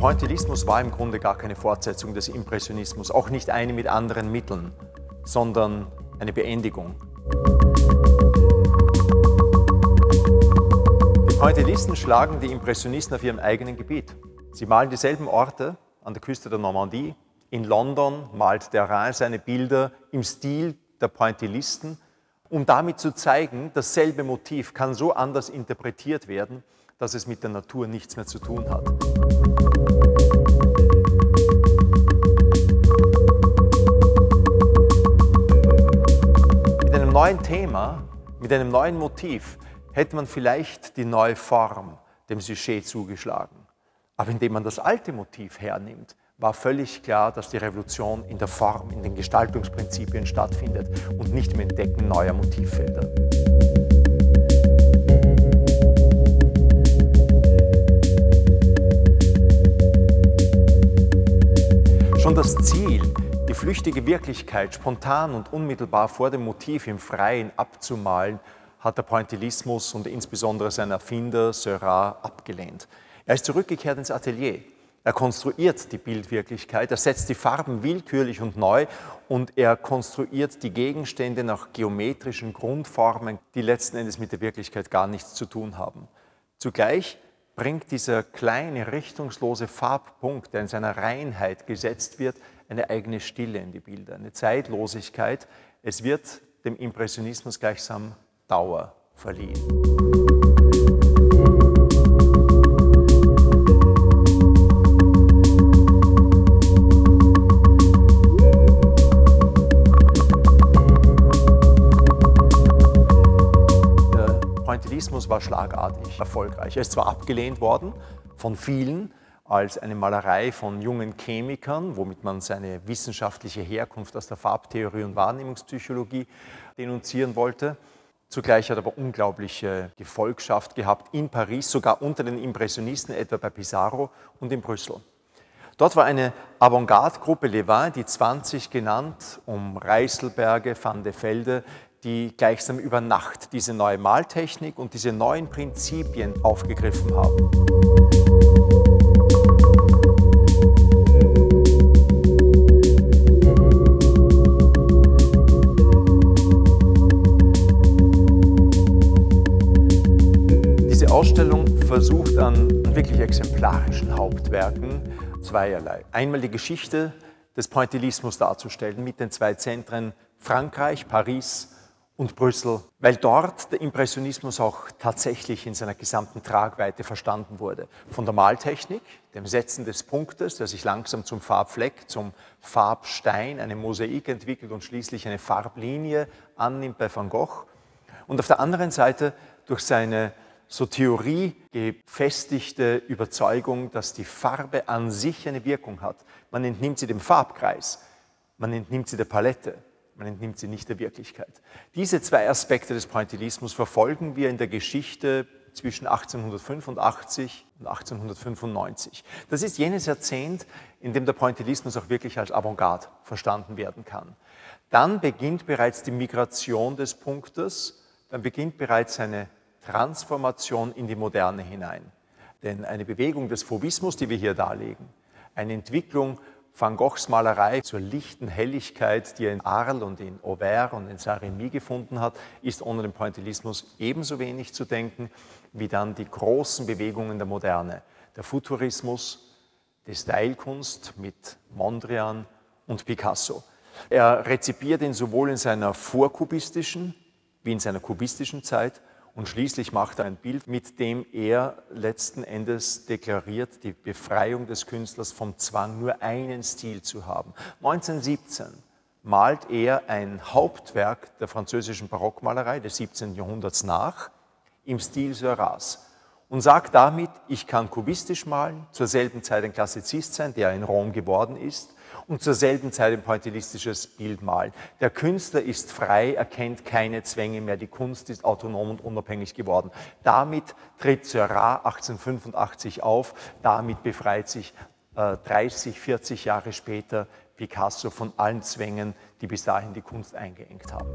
Pointillismus war im Grunde gar keine Fortsetzung des Impressionismus, auch nicht eine mit anderen Mitteln, sondern eine Beendigung. Die Pointillisten schlagen die Impressionisten auf ihrem eigenen Gebiet. Sie malen dieselben Orte an der Küste der Normandie. In London malt der Rhin seine Bilder im Stil der Pointillisten, um damit zu zeigen, dasselbe Motiv kann so anders interpretiert werden, dass es mit der Natur nichts mehr zu tun hat. Mit einem neuen Thema, mit einem neuen Motiv hätte man vielleicht die neue Form dem Sujet zugeschlagen. Aber indem man das alte Motiv hernimmt, war völlig klar, dass die Revolution in der Form, in den Gestaltungsprinzipien stattfindet und nicht im Entdecken neuer Motivfelder. Das Ziel, die flüchtige Wirklichkeit spontan und unmittelbar vor dem Motiv im Freien abzumalen, hat der Pointillismus und insbesondere sein Erfinder Seurat abgelehnt. Er ist zurückgekehrt ins Atelier. Er konstruiert die Bildwirklichkeit, er setzt die Farben willkürlich und neu und er konstruiert die Gegenstände nach geometrischen Grundformen, die letzten Endes mit der Wirklichkeit gar nichts zu tun haben. Zugleich bringt dieser kleine, richtungslose Farbpunkt, der in seiner Reinheit gesetzt wird, eine eigene Stille in die Bilder, eine Zeitlosigkeit. Es wird dem Impressionismus gleichsam Dauer verliehen. War schlagartig erfolgreich. Er ist zwar abgelehnt worden von vielen als eine Malerei von jungen Chemikern, womit man seine wissenschaftliche Herkunft aus der Farbtheorie und Wahrnehmungspsychologie denunzieren wollte. Zugleich hat er aber unglaubliche Gefolgschaft gehabt in Paris, sogar unter den Impressionisten, etwa bei Pissarro und in Brüssel. Dort war eine Avantgarde-Gruppe Levin, die 20 genannt, um Reißelberge, Van de Velde, die gleichsam über Nacht diese neue Maltechnik und diese neuen Prinzipien aufgegriffen haben. Diese Ausstellung versucht an wirklich exemplarischen Hauptwerken zweierlei. Einmal die Geschichte des Pointillismus darzustellen mit den zwei Zentren Frankreich, Paris und Brüssel, weil dort der Impressionismus auch tatsächlich in seiner gesamten Tragweite verstanden wurde. Von der Maltechnik, dem Setzen des Punktes, der sich langsam zum Farbfleck, zum Farbstein, eine Mosaik entwickelt und schließlich eine Farblinie annimmt bei Van Gogh. Und auf der anderen Seite durch seine so Theorie gefestigte Überzeugung, dass die Farbe an sich eine Wirkung hat. Man entnimmt sie dem Farbkreis, man entnimmt sie der Palette man entnimmt sie nicht der Wirklichkeit. Diese zwei Aspekte des Pointillismus verfolgen wir in der Geschichte zwischen 1885 und 1895. Das ist jenes Jahrzehnt, in dem der Pointillismus auch wirklich als Avantgarde verstanden werden kann. Dann beginnt bereits die Migration des Punktes, dann beginnt bereits seine Transformation in die Moderne hinein. Denn eine Bewegung des Fauvismus, die wir hier darlegen, eine Entwicklung Van Goghs Malerei zur lichten Helligkeit, die er in Arles und in Auvers und in Saint-Rémy gefunden hat, ist ohne den Pointillismus ebenso wenig zu denken wie dann die großen Bewegungen der Moderne. Der Futurismus, die Stylekunst mit Mondrian und Picasso. Er rezipiert ihn sowohl in seiner vorkubistischen wie in seiner kubistischen Zeit und schließlich macht er ein Bild, mit dem er letzten Endes deklariert, die Befreiung des Künstlers vom Zwang, nur einen Stil zu haben. 1917 malt er ein Hauptwerk der französischen Barockmalerei des 17. Jahrhunderts nach, im Stil Seuras und sagt damit, ich kann kubistisch malen, zur selben Zeit ein Klassizist sein, der in Rom geworden ist, und zur selben Zeit ein pointillistisches Bild malen. Der Künstler ist frei, er kennt keine Zwänge mehr, die Kunst ist autonom und unabhängig geworden. Damit tritt Seurat 1885 auf, damit befreit sich äh, 30, 40 Jahre später Picasso von allen Zwängen, die bis dahin die Kunst eingeengt haben.